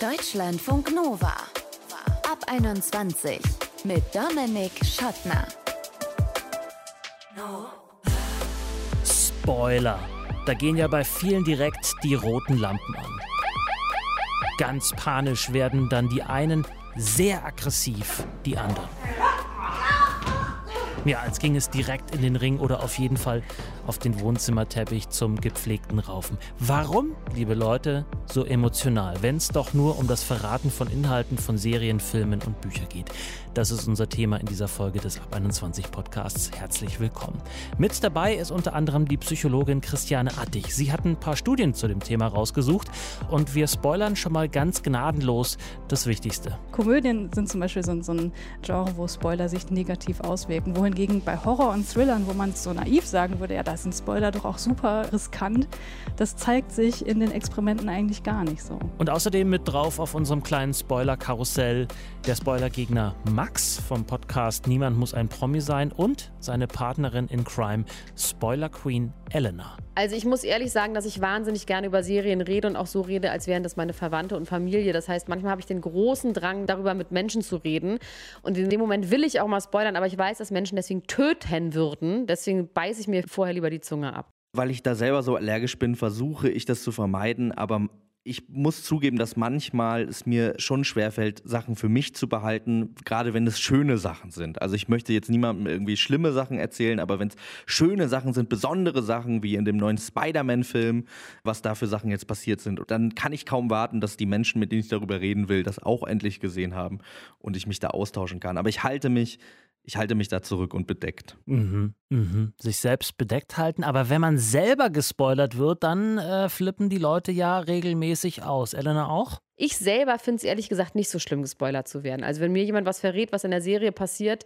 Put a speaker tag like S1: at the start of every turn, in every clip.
S1: Deutschlandfunk Nova. Ab 21 mit Dominik Schottner.
S2: Spoiler. Da gehen ja bei vielen direkt die roten Lampen an. Ganz panisch werden dann die einen, sehr aggressiv die anderen. Ja, als ging es direkt in den Ring oder auf jeden Fall auf den Wohnzimmerteppich zum gepflegten Raufen. Warum, liebe Leute, so emotional, wenn es doch nur um das Verraten von Inhalten von Serien, Filmen und Büchern geht? Das ist unser Thema in dieser Folge des Ab 21 Podcasts. Herzlich willkommen. Mit dabei ist unter anderem die Psychologin Christiane Attich. Sie hat ein paar Studien zu dem Thema rausgesucht und wir spoilern schon mal ganz gnadenlos das Wichtigste.
S3: Komödien sind zum Beispiel so, so ein Genre, wo Spoiler sich negativ auswirken. Wohingegen bei Horror und Thrillern, wo man so naiv sagen würde, ja, da ist ein Spoiler doch auch super riskant, das zeigt sich in den Experimenten eigentlich gar nicht so.
S2: Und außerdem mit drauf auf unserem kleinen Spoiler-Karussell der Spoilergegner Max vom Podcast Niemand muss ein Promi sein und seine Partnerin in Crime, Spoiler Queen Elena.
S4: Also ich muss ehrlich sagen, dass ich wahnsinnig gerne über Serien rede und auch so rede, als wären das meine Verwandte und Familie. Das heißt, manchmal habe ich den großen Drang, darüber mit Menschen zu reden. Und in dem Moment will ich auch mal spoilern, aber ich weiß, dass Menschen deswegen töten würden. Deswegen beiße ich mir vorher lieber die Zunge ab.
S5: Weil ich da selber so allergisch bin, versuche ich das zu vermeiden, aber ich muss zugeben, dass manchmal es mir schon schwerfällt, Sachen für mich zu behalten, gerade wenn es schöne Sachen sind. Also ich möchte jetzt niemandem irgendwie schlimme Sachen erzählen, aber wenn es schöne Sachen sind, besondere Sachen wie in dem neuen Spider-Man-Film, was da für Sachen jetzt passiert sind, dann kann ich kaum warten, dass die Menschen, mit denen ich darüber reden will, das auch endlich gesehen haben und ich mich da austauschen kann. Aber ich halte mich ich halte mich da zurück und bedeckt.
S2: Mhm, mhm. Sich selbst bedeckt halten. Aber wenn man selber gespoilert wird, dann äh, flippen die Leute ja regelmäßig aus. Elena auch?
S4: Ich selber finde es ehrlich gesagt nicht so schlimm, gespoilert zu werden. Also wenn mir jemand was verrät, was in der Serie passiert,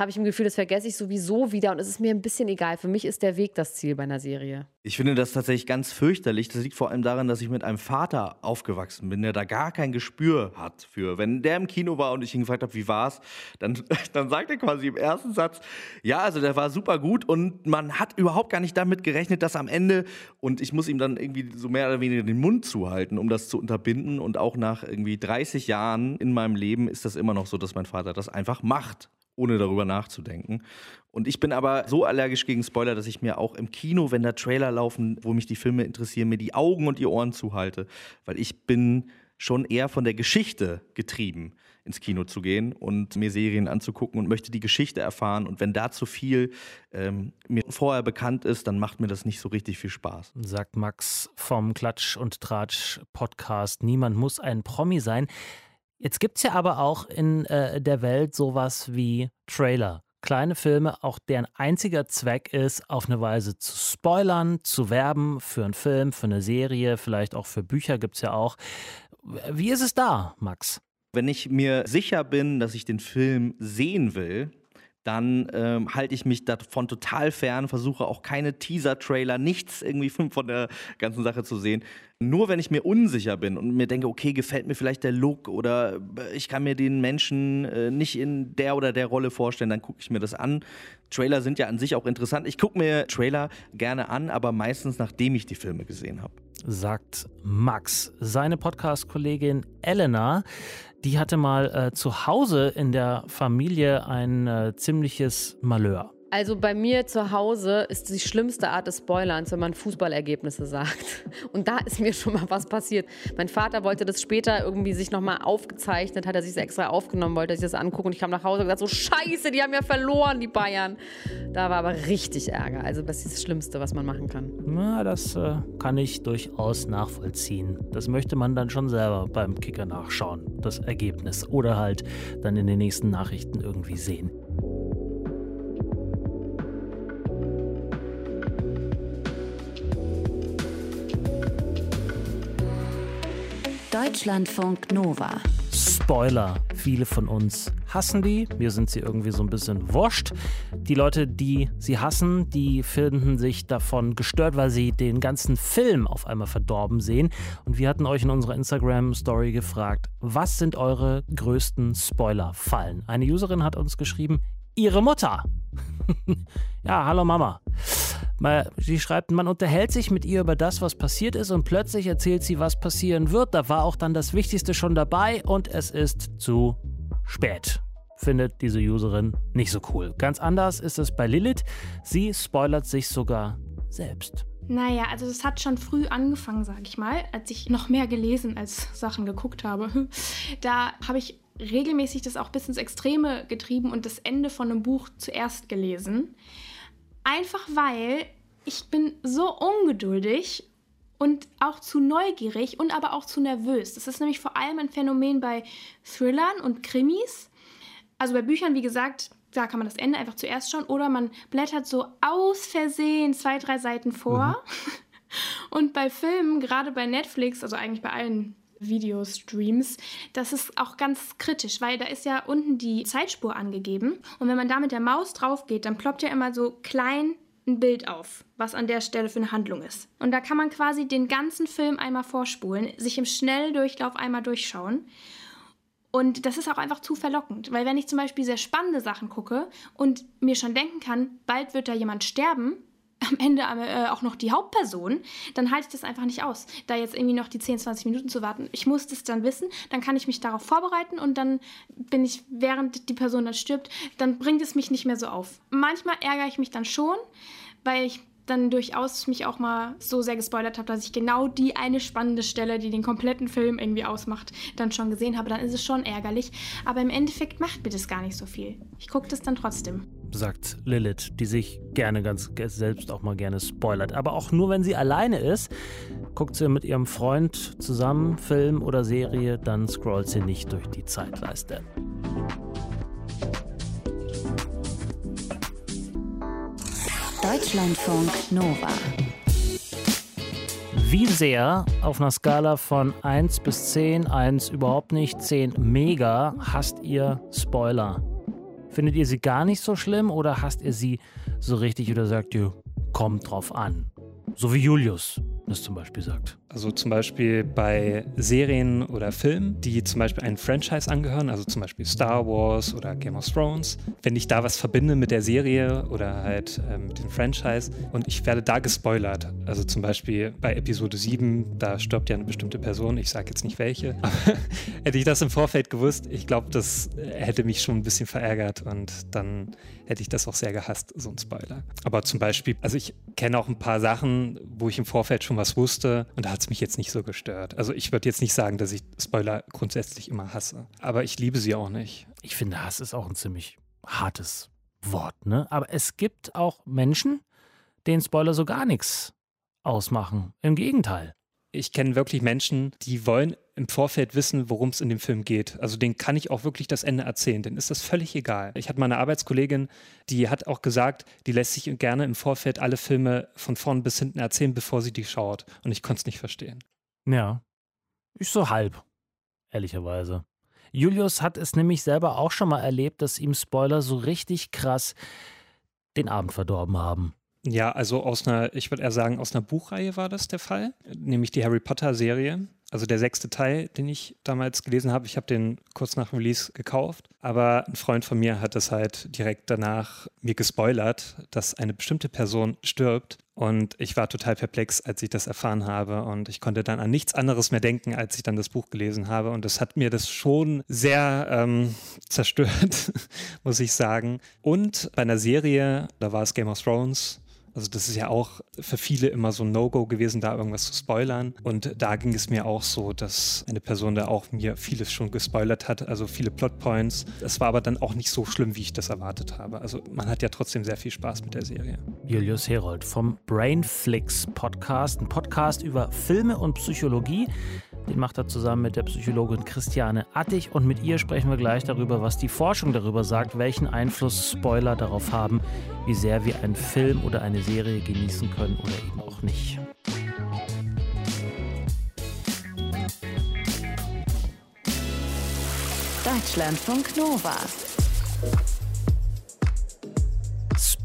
S4: habe ich im Gefühl, das vergesse ich sowieso wieder und es ist mir ein bisschen egal. Für mich ist der Weg das Ziel bei einer Serie.
S5: Ich finde das tatsächlich ganz fürchterlich. Das liegt vor allem daran, dass ich mit einem Vater aufgewachsen bin, der da gar kein Gespür hat für. Wenn der im Kino war und ich ihn gefragt habe, wie war's, dann, dann sagt er quasi im ersten Satz, ja, also der war super gut und man hat überhaupt gar nicht damit gerechnet, dass am Ende, und ich muss ihm dann irgendwie so mehr oder weniger den Mund zuhalten, um das zu unterbinden und auch auch nach irgendwie 30 Jahren in meinem Leben ist das immer noch so, dass mein Vater das einfach macht ohne darüber nachzudenken. Und ich bin aber so allergisch gegen Spoiler, dass ich mir auch im Kino, wenn da Trailer laufen, wo mich die Filme interessieren, mir die Augen und die Ohren zuhalte, weil ich bin schon eher von der Geschichte getrieben, ins Kino zu gehen und mir Serien anzugucken und möchte die Geschichte erfahren. Und wenn da zu viel ähm, mir vorher bekannt ist, dann macht mir das nicht so richtig viel Spaß.
S2: Sagt Max vom Klatsch und Tratsch Podcast. Niemand muss ein Promi sein. Jetzt gibt es ja aber auch in äh, der Welt sowas wie Trailer kleine Filme, auch deren einziger Zweck ist, auf eine Weise zu spoilern, zu werben für einen Film, für eine Serie, vielleicht auch für Bücher gibt es ja auch. Wie ist es da, Max?
S5: Wenn ich mir sicher bin, dass ich den Film sehen will, dann ähm, halte ich mich davon total fern, versuche auch keine Teaser-Trailer, nichts irgendwie von der ganzen Sache zu sehen. Nur wenn ich mir unsicher bin und mir denke, okay, gefällt mir vielleicht der Look oder äh, ich kann mir den Menschen äh, nicht in der oder der Rolle vorstellen, dann gucke ich mir das an. Trailer sind ja an sich auch interessant. Ich gucke mir Trailer gerne an, aber meistens nachdem ich die Filme gesehen habe.
S2: Sagt Max. Seine Podcast-Kollegin Elena die hatte mal äh, zu Hause in der Familie ein äh, ziemliches Malheur.
S4: Also bei mir zu Hause ist die schlimmste Art des Spoilerns, wenn man Fußballergebnisse sagt. Und da ist mir schon mal was passiert. Mein Vater wollte das später irgendwie sich nochmal aufgezeichnet, hat er sich das extra aufgenommen, wollte sich das angucken. Und ich kam nach Hause und gesagt, so scheiße, die haben ja verloren, die Bayern. Da war aber richtig Ärger. Also das ist das Schlimmste, was man machen kann.
S2: Na, das äh, kann ich durchaus nachvollziehen. Das möchte man dann schon selber beim Kicker nachschauen, das Ergebnis. Oder halt dann in den nächsten Nachrichten irgendwie sehen.
S1: Deutschlandfunk Nova.
S2: Spoiler. Viele von uns hassen die. Mir sind sie irgendwie so ein bisschen wurscht. Die Leute, die sie hassen, die finden sich davon gestört, weil sie den ganzen Film auf einmal verdorben sehen. Und wir hatten euch in unserer Instagram-Story gefragt, was sind eure größten Spoiler-Fallen? Eine Userin hat uns geschrieben, ihre Mutter. ja, hallo Mama. Sie schreibt, man unterhält sich mit ihr über das, was passiert ist und plötzlich erzählt sie, was passieren wird. Da war auch dann das Wichtigste schon dabei und es ist zu spät. Findet diese Userin nicht so cool. Ganz anders ist es bei Lilith. Sie spoilert sich sogar selbst.
S6: Naja, also es hat schon früh angefangen, sag ich mal, als ich noch mehr gelesen als Sachen geguckt habe. Da habe ich regelmäßig das auch bis ins Extreme getrieben und das Ende von einem Buch zuerst gelesen. Einfach weil ich bin so ungeduldig und auch zu neugierig und aber auch zu nervös. Das ist nämlich vor allem ein Phänomen bei Thrillern und Krimis. Also bei Büchern, wie gesagt, da kann man das Ende einfach zuerst schauen oder man blättert so aus Versehen zwei, drei Seiten vor. Mhm. Und bei Filmen, gerade bei Netflix, also eigentlich bei allen Videostreams, das ist auch ganz kritisch, weil da ist ja unten die Zeitspur angegeben. Und wenn man da mit der Maus drauf geht, dann ploppt ja immer so klein ein Bild auf, was an der Stelle für eine Handlung ist. Und da kann man quasi den ganzen Film einmal vorspulen, sich im Schnelldurchlauf einmal durchschauen. Und das ist auch einfach zu verlockend, weil wenn ich zum Beispiel sehr spannende Sachen gucke und mir schon denken kann, bald wird da jemand sterben, am Ende äh, auch noch die Hauptperson, dann halte ich das einfach nicht aus, da jetzt irgendwie noch die 10, 20 Minuten zu warten. Ich muss das dann wissen, dann kann ich mich darauf vorbereiten und dann bin ich, während die Person dann stirbt, dann bringt es mich nicht mehr so auf. Manchmal ärgere ich mich dann schon, weil ich dann durchaus mich auch mal so sehr gespoilert habe, dass ich genau die eine spannende Stelle, die den kompletten Film irgendwie ausmacht, dann schon gesehen habe. Dann ist es schon ärgerlich. Aber im Endeffekt macht mir das gar nicht so viel. Ich gucke das dann trotzdem.
S2: Sagt Lilith, die sich gerne ganz selbst auch mal gerne spoilert. Aber auch nur, wenn sie alleine ist, guckt sie mit ihrem Freund zusammen Film oder Serie, dann scrollt sie nicht durch die Zeitleiste.
S1: Deutschlandfunk Nova.
S2: Wie sehr auf einer Skala von 1 bis 10, 1 überhaupt nicht, 10 mega, hasst ihr Spoiler? Findet ihr sie gar nicht so schlimm oder hasst ihr sie so richtig oder sagt ihr, kommt drauf an? So wie Julius das zum Beispiel sagt.
S7: Also zum Beispiel bei Serien oder Filmen, die zum Beispiel einem Franchise angehören, also zum Beispiel Star Wars oder Game of Thrones. Wenn ich da was verbinde mit der Serie oder halt äh, mit dem Franchise und ich werde da gespoilert, also zum Beispiel bei Episode 7, da stirbt ja eine bestimmte Person, ich sage jetzt nicht welche, aber hätte ich das im Vorfeld gewusst, ich glaube, das hätte mich schon ein bisschen verärgert und dann hätte ich das auch sehr gehasst, so ein Spoiler. Aber zum Beispiel, also ich kenne auch ein paar Sachen, wo ich im Vorfeld schon was wusste und da hat es mich jetzt nicht so gestört. Also ich würde jetzt nicht sagen, dass ich Spoiler grundsätzlich immer hasse, aber ich liebe sie auch nicht.
S2: Ich finde, Hass ist auch ein ziemlich hartes Wort, ne? Aber es gibt auch Menschen, denen Spoiler so gar nichts ausmachen. Im Gegenteil
S7: ich kenne wirklich Menschen, die wollen im Vorfeld wissen, worum es in dem Film geht. Also denen kann ich auch wirklich das Ende erzählen, denen ist das völlig egal. Ich hatte mal eine Arbeitskollegin, die hat auch gesagt, die lässt sich gerne im Vorfeld alle Filme von vorn bis hinten erzählen, bevor sie die schaut. Und ich konnte es nicht verstehen.
S2: Ja, ich so halb, ehrlicherweise. Julius hat es nämlich selber auch schon mal erlebt, dass ihm Spoiler so richtig krass den Abend verdorben haben.
S7: Ja, also aus einer, ich würde eher sagen, aus einer Buchreihe war das der Fall, nämlich die Harry Potter Serie. Also der sechste Teil, den ich damals gelesen habe. Ich habe den kurz nach Release gekauft, aber ein Freund von mir hat es halt direkt danach mir gespoilert, dass eine bestimmte Person stirbt. Und ich war total perplex, als ich das erfahren habe. Und ich konnte dann an nichts anderes mehr denken, als ich dann das Buch gelesen habe. Und das hat mir das schon sehr ähm, zerstört, muss ich sagen. Und bei einer Serie, da war es Game of Thrones, also das ist ja auch für viele immer so ein No-Go gewesen, da irgendwas zu spoilern. Und da ging es mir auch so, dass eine Person da auch mir vieles schon gespoilert hat, also viele Plotpoints. Es war aber dann auch nicht so schlimm, wie ich das erwartet habe. Also man hat ja trotzdem sehr viel Spaß mit der Serie.
S2: Julius Herold vom Brainflix Podcast, ein Podcast über Filme und Psychologie. Den macht er zusammen mit der Psychologin Christiane Attig und mit ihr sprechen wir gleich darüber, was die Forschung darüber sagt, welchen Einfluss Spoiler darauf haben, wie sehr wir einen Film oder eine Serie genießen können oder eben auch nicht.
S1: Deutschlandfunk Nova.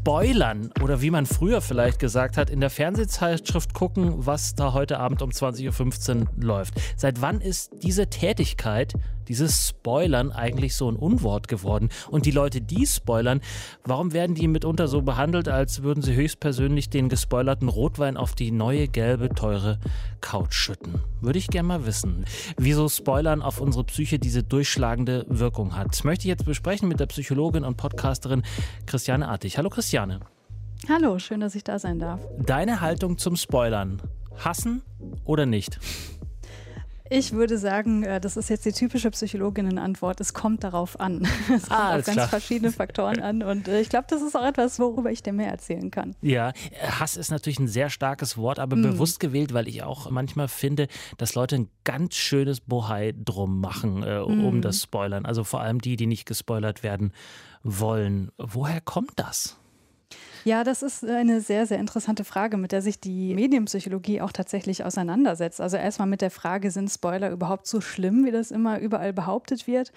S2: Spoilern oder wie man früher vielleicht gesagt hat, in der Fernsehzeitschrift gucken, was da heute Abend um 20.15 Uhr läuft. Seit wann ist diese Tätigkeit, dieses Spoilern eigentlich so ein Unwort geworden? Und die Leute, die spoilern, warum werden die mitunter so behandelt, als würden sie höchstpersönlich den gespoilerten Rotwein auf die neue, gelbe, teure Couch schütten? Würde ich gerne mal wissen, wieso Spoilern auf unsere Psyche diese durchschlagende Wirkung hat. Das möchte ich jetzt besprechen mit der Psychologin und Podcasterin Christiane Artig. Hallo Christiane.
S3: Hallo, schön, dass ich da sein darf.
S2: Deine Haltung zum Spoilern. Hassen oder nicht?
S3: Ich würde sagen, äh, das ist jetzt die typische Psychologinnen-Antwort. Es kommt darauf an. Es kommt
S2: Ah,
S3: auf ganz
S2: klar.
S3: verschiedene Faktoren an. Und äh, ich glaube, das ist auch etwas, worüber ich dir mehr erzählen kann.
S2: Ja, Hass ist natürlich ein sehr starkes Wort, aber bewusst gewählt, weil ich auch manchmal finde, dass Leute ein ganz schönes Bohai drum machen, äh, um das Spoilern. Also vor allem die, die nicht gespoilert werden wollen. Woher kommt das?
S3: Ja, das ist eine sehr, sehr interessante Frage, mit der sich die Medienpsychologie auch tatsächlich auseinandersetzt. Also erstmal mit der Frage, sind Spoiler überhaupt so schlimm, wie das immer überall behauptet wird?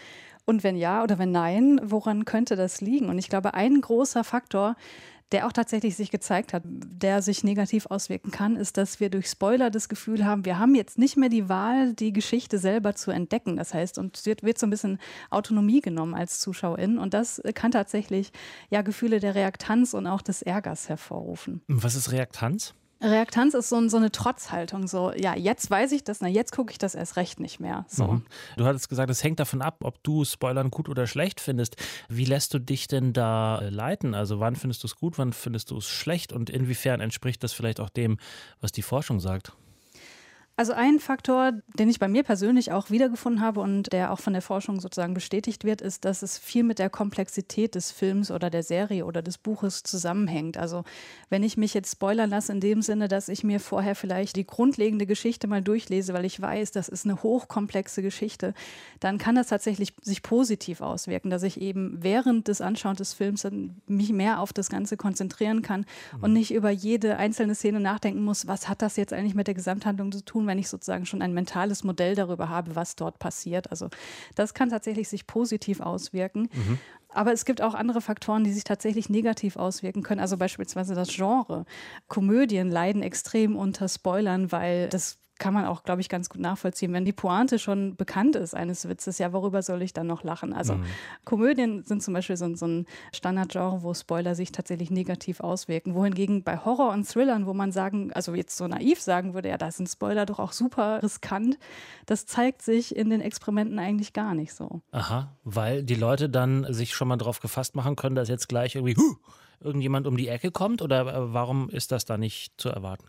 S3: Und wenn ja oder wenn nein, woran könnte das liegen? Und ich glaube, ein großer Faktor, der auch tatsächlich sich gezeigt hat, der sich negativ auswirken kann, ist, dass wir durch Spoiler das Gefühl haben, wir haben jetzt nicht mehr die Wahl, die Geschichte selber zu entdecken. Das heißt, uns wird, wird so ein bisschen Autonomie genommen als Zuschauerin und das kann tatsächlich ja Gefühle der Reaktanz und auch des Ärgers hervorrufen.
S2: Was ist Reaktanz?
S3: Reaktanz ist so, so eine Trotzhaltung, so ja, jetzt weiß ich das, na jetzt gucke ich das erst recht nicht mehr. So.
S2: Mhm. Du hattest gesagt, es hängt davon ab, ob du Spoilern gut oder schlecht findest. Wie lässt du dich denn da äh, leiten? Also wann findest du es gut, wann findest du es schlecht und inwiefern entspricht das vielleicht auch dem, was die Forschung sagt?
S3: Also ein Faktor, den ich bei mir persönlich auch wiedergefunden habe und der auch von der Forschung sozusagen bestätigt wird, ist, dass es viel mit der Komplexität des Films oder der Serie oder des Buches zusammenhängt. Also wenn ich mich jetzt spoilern lasse in dem Sinne, dass ich mir vorher vielleicht die grundlegende Geschichte mal durchlese, weil ich weiß, das ist eine hochkomplexe Geschichte, dann kann das tatsächlich sich positiv auswirken, dass ich eben während des Anschauens des Films dann mich mehr auf das Ganze konzentrieren kann und nicht über jede einzelne Szene nachdenken muss, was hat das jetzt eigentlich mit der Gesamthandlung zu tun, wenn ich sozusagen schon ein mentales Modell darüber habe, was dort passiert. Also das kann tatsächlich sich positiv auswirken. Aber es gibt auch andere Faktoren, die sich tatsächlich negativ auswirken können. Also beispielsweise das Genre. Komödien leiden extrem unter Spoilern, weil das kann man auch, glaube ich, ganz gut nachvollziehen. Wenn die Pointe schon bekannt ist eines Witzes, ja, worüber soll ich dann noch lachen? Also Komödien sind zum Beispiel so, ein- so ein Standardgenre, wo Spoiler sich tatsächlich negativ auswirken. Wohingegen bei Horror und Thrillern, wo man sagen, also jetzt so naiv sagen würde, ja, da sind Spoiler doch auch super riskant, das zeigt sich in den Experimenten eigentlich gar nicht so.
S2: Aha, weil die Leute dann sich schon mal drauf gefasst machen können, dass jetzt gleich irgendwie huh, irgendjemand um die Ecke kommt oder äh, warum ist das da nicht zu erwarten?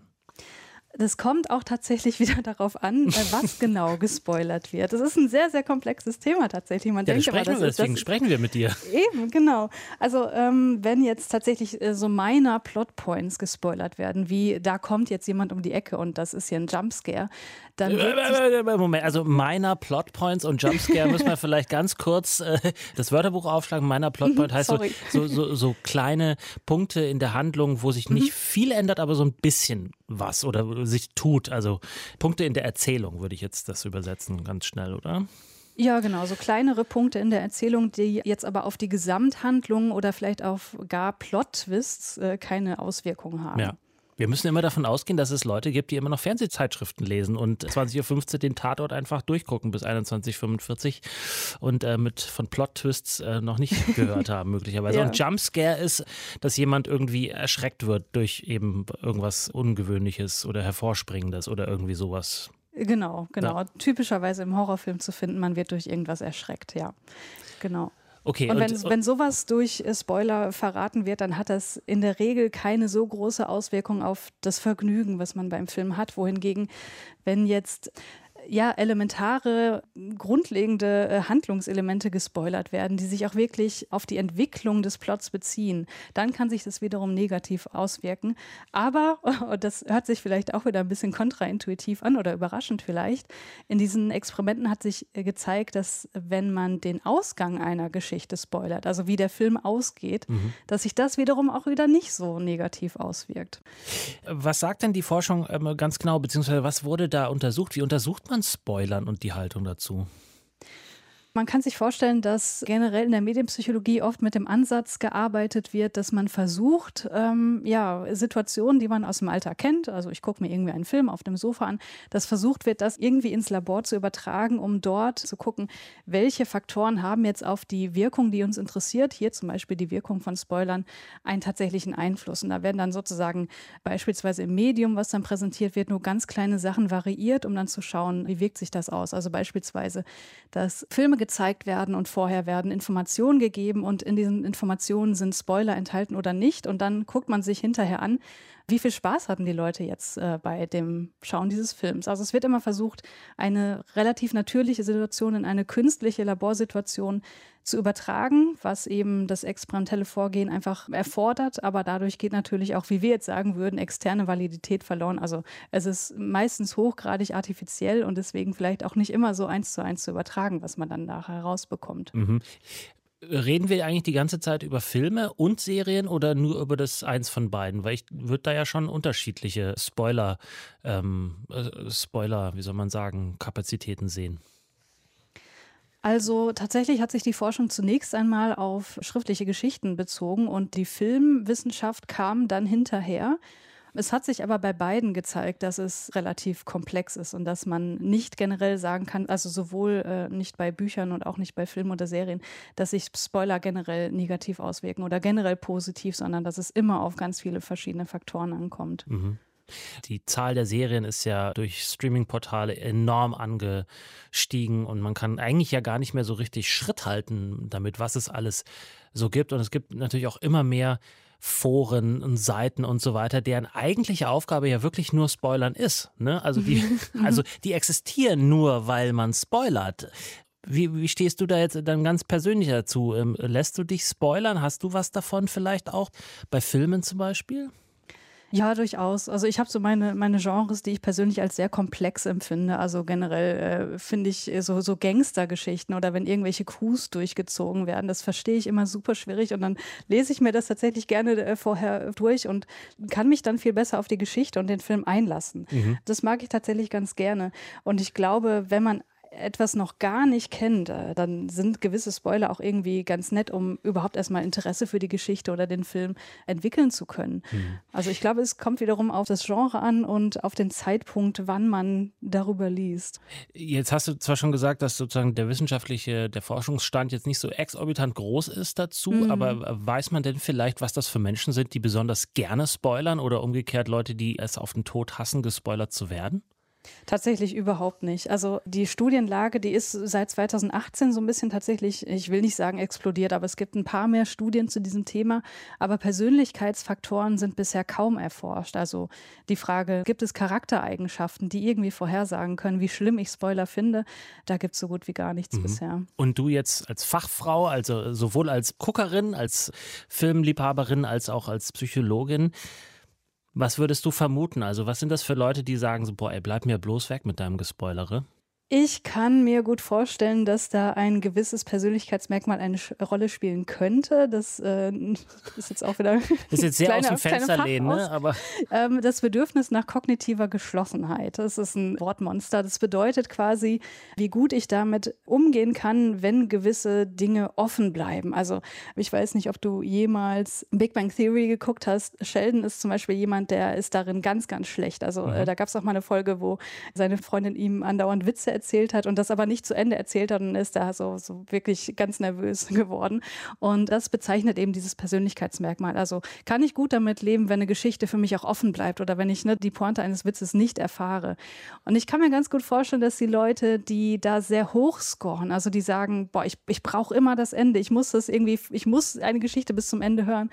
S3: Das kommt auch tatsächlich wieder darauf an, äh, was genau gespoilert wird. Das ist ein sehr, sehr komplexes Thema tatsächlich. Man
S2: Ja,
S3: denkt aber,
S2: sprechen
S3: das
S2: wir, deswegen
S3: das,
S2: sprechen wir mit dir.
S3: Eben, genau. Also ähm, wenn jetzt tatsächlich äh, so minor Plotpoints gespoilert werden, wie da kommt jetzt jemand um die Ecke und das ist hier ein Jumpscare, dann wird sich
S2: Moment, also meiner Plotpoints und Jumpscare müssen wir vielleicht ganz kurz äh, das Wörterbuch aufschlagen. Meiner Plotpoint heißt so, so, so, so kleine Punkte in der Handlung, wo sich nicht viel ändert, aber so ein bisschen was oder sich tut. Also Punkte in der Erzählung würde ich jetzt das übersetzen, ganz schnell, oder?
S3: Ja, genau, so kleinere Punkte in der Erzählung, die jetzt aber auf die Gesamthandlung oder vielleicht auf gar Plot-Twists äh, keine Auswirkungen haben.
S2: Ja. Wir müssen immer davon ausgehen, dass es Leute gibt, die immer noch Fernsehzeitschriften lesen und 20.15 Uhr den Tatort einfach durchgucken bis 21.45 Uhr und äh, mit von Plot-Twists äh, noch nicht gehört haben, möglicherweise.
S3: Ja.
S2: Und Jumpscare ist, dass jemand irgendwie erschreckt wird durch eben irgendwas Ungewöhnliches oder Hervorspringendes oder irgendwie sowas.
S3: Genau, genau. Typischerweise im Horrorfilm zu finden, man wird durch irgendwas erschreckt, ja. Genau.
S2: Okay,
S3: Und wenn, wenn sowas durch äh, Spoiler verraten wird, dann hat das in der Regel keine so große Auswirkung auf das Vergnügen, was man beim Film hat. Wohingegen, wenn jetzt ja, elementare, grundlegende äh, Handlungselemente gespoilert werden, die sich auch wirklich auf die Entwicklung des Plots beziehen, dann kann sich das wiederum negativ auswirken. Aber, und das hört sich vielleicht auch wieder ein bisschen kontraintuitiv an oder überraschend vielleicht, in diesen Experimenten hat sich äh, gezeigt, dass wenn man den Ausgang einer Geschichte spoilert, also wie der Film ausgeht, dass sich das wiederum auch wieder nicht so negativ auswirkt.
S2: was sagt denn die Forschung ähm, ganz genau, beziehungsweise was wurde da untersucht? Wie untersucht man Spoilern und die Haltung dazu?
S3: Man kann sich vorstellen, dass generell in der Medienpsychologie oft mit dem Ansatz gearbeitet wird, dass man versucht, ähm, ja, Situationen, die man aus dem Alltag kennt, also ich gucke mir irgendwie einen Film auf dem Sofa an, dass versucht wird, das irgendwie ins Labor zu übertragen, um dort zu gucken, welche Faktoren haben jetzt auf die Wirkung, die uns interessiert, hier zum Beispiel die Wirkung von Spoilern, einen tatsächlichen Einfluss. Und da werden dann sozusagen beispielsweise im Medium, was dann präsentiert wird, nur ganz kleine Sachen variiert, um dann zu schauen, wie wirkt sich das aus. Also beispielsweise, dass Filme gezeigt werden und vorher werden Informationen gegeben und in diesen Informationen sind Spoiler enthalten oder nicht. Und dann guckt man sich hinterher an, wie viel Spaß hatten die Leute jetzt äh, bei dem Schauen dieses Films? Also es wird immer versucht, eine relativ natürliche Situation in eine künstliche Laborsituation zu übertragen, was eben das experimentelle Vorgehen einfach erfordert. Aber dadurch geht natürlich auch, wie wir jetzt sagen würden, externe Validität verloren. Also es ist meistens hochgradig artifiziell und deswegen vielleicht auch nicht immer so eins zu eins zu übertragen, was man dann nachher herausbekommt.
S2: Mhm. Reden wir eigentlich die ganze Zeit über Filme und Serien oder nur über das eins von beiden? Weil ich würde da ja schon unterschiedliche Spoiler, ähm, äh, Spoiler, wie soll man sagen, Kapazitäten sehen.
S3: Also tatsächlich hat sich die Forschung zunächst einmal auf schriftliche Geschichten bezogen und die Filmwissenschaft kam dann hinterher. Es hat sich aber bei beiden gezeigt, dass es relativ komplex ist und dass man nicht generell sagen kann, also sowohl äh, nicht bei Büchern und auch nicht bei Filmen oder Serien, dass sich Spoiler generell negativ auswirken oder generell positiv, sondern dass es immer auf ganz viele verschiedene Faktoren ankommt.
S2: Mhm. Die Zahl der Serien ist ja durch Streaming-Portale enorm angestiegen und man kann eigentlich ja gar nicht mehr so richtig Schritt halten damit, was es alles so gibt. Und es gibt natürlich auch immer mehr Foren und Seiten und so weiter, deren eigentliche Aufgabe ja wirklich nur Spoilern ist. Ne? Also, die, also die existieren nur, weil man spoilert. Wie, wie stehst du da jetzt dann ganz persönlich dazu? Ähm, lässt du dich spoilern? Hast du was davon vielleicht auch bei Filmen zum Beispiel?
S3: Ja, durchaus. Also ich habe so meine, meine Genres, die ich persönlich als sehr komplex empfinde. Also generell äh, finde ich so, so Gangstergeschichten oder wenn irgendwelche Coups durchgezogen werden, das verstehe ich immer super schwierig und dann lese ich mir das tatsächlich gerne äh, vorher durch und kann mich dann viel besser auf die Geschichte und den Film einlassen. Mhm. Das mag ich tatsächlich ganz gerne. Und ich glaube, wenn man etwas noch gar nicht kennt, äh, dann sind gewisse Spoiler auch irgendwie ganz nett, um überhaupt erstmal Interesse für die Geschichte oder den Film entwickeln zu können. Mhm. Also ich glaube, es kommt wiederum auf das Genre an und auf den Zeitpunkt, wann man darüber liest.
S2: Jetzt hast du zwar schon gesagt, dass sozusagen der wissenschaftliche, der Forschungsstand jetzt nicht so exorbitant groß ist dazu, mhm. aber weiß man denn vielleicht, was das für Menschen sind, die besonders gerne spoilern oder umgekehrt Leute, die es auf den Tod hassen, gespoilert zu werden?
S3: Tatsächlich überhaupt nicht. Also die Studienlage, die ist seit 2018 so ein bisschen tatsächlich, ich will nicht sagen explodiert, aber es gibt ein paar mehr Studien zu diesem Thema. Aber Persönlichkeitsfaktoren sind bisher kaum erforscht. Also die Frage, gibt es Charaktereigenschaften, die irgendwie vorhersagen können, wie schlimm ich Spoiler finde, da gibt es so gut wie gar nichts mhm. bisher.
S2: Und du jetzt als Fachfrau, also sowohl als Guckerin, als Filmliebhaberin, als auch als Psychologin, was würdest du vermuten? Also, was sind das für Leute, die sagen so, boah, ey, bleib mir bloß weg mit deinem Gespoilere?
S3: Ich kann mir gut vorstellen, dass da ein gewisses Persönlichkeitsmerkmal eine Rolle spielen könnte. Das äh, ist jetzt auch wieder.
S2: Das ist jetzt sehr kleine, aus dem Fenster lehnen, ne? Aber
S3: ähm, das Bedürfnis nach kognitiver Geschlossenheit. Das ist ein Wortmonster. Das bedeutet quasi, wie gut ich damit umgehen kann, wenn gewisse Dinge offen bleiben. Also, ich weiß nicht, ob du jemals Big Bang Theory geguckt hast. Sheldon ist zum Beispiel jemand, der ist darin ganz, ganz schlecht. Also, äh, mhm. äh, da gab es auch mal eine Folge, wo seine Freundin ihm andauernd Witze erzählt hat und das aber nicht zu Ende erzählt hat und ist da so, so wirklich ganz nervös geworden. Und das bezeichnet eben dieses Persönlichkeitsmerkmal. Also kann ich gut damit leben, wenn eine Geschichte für mich auch offen bleibt oder wenn ich ne, die Pointe eines Witzes nicht erfahre. Und ich kann mir ganz gut vorstellen, dass die Leute, die da sehr hoch scoren, also die sagen, boah, ich, ich brauche immer das Ende, ich muss das irgendwie, ich muss eine Geschichte bis zum Ende hören,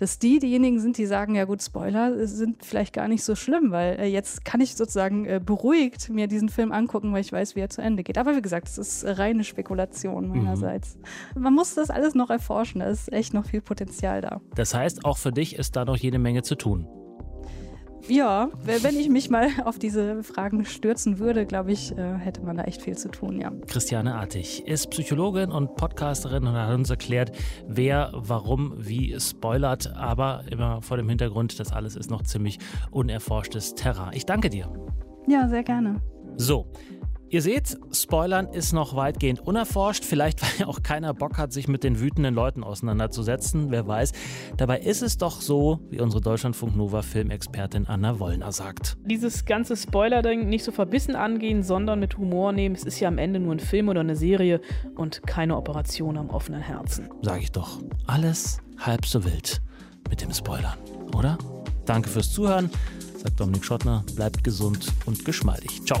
S3: dass die diejenigen sind, die sagen, ja gut, Spoiler sind vielleicht gar nicht so schlimm, weil äh, jetzt kann ich sozusagen äh, beruhigt mir diesen Film angucken, weil ich weiß, wie er zu Ende geht. Aber wie gesagt, es ist reine Spekulation meinerseits. Mhm. Man muss das alles noch erforschen, da ist echt noch viel Potenzial da.
S2: Das heißt, auch für dich ist da noch jede Menge zu tun.
S3: Ja, wenn ich mich mal auf diese Fragen stürzen würde, glaube ich, äh, hätte man da echt viel zu tun, ja.
S2: Christiane Artig ist Psychologin und Podcasterin und hat uns erklärt, wer, warum, wie spoilert, aber immer vor dem Hintergrund, das alles ist noch ziemlich unerforschtes Terrain. Ich danke dir.
S3: Ja, sehr gerne.
S2: So, Ihr seht, Spoilern ist noch weitgehend unerforscht. Vielleicht, weil ja auch keiner Bock hat, sich mit den wütenden Leuten auseinanderzusetzen. Wer weiß. Dabei ist es doch so, wie unsere Deutschlandfunk Nova Filmexpertin Anna Wollner sagt.
S8: Dieses ganze Spoiler-Ding nicht so verbissen angehen, sondern mit Humor nehmen. Es ist ja am Ende nur ein Film oder eine Serie und keine Operation am offenen Herzen.
S2: Sag ich doch. Alles halb so wild mit dem Spoilern, oder? Danke fürs Zuhören, sagt Dominik Schottner. Bleibt gesund und geschmeidig. Ciao.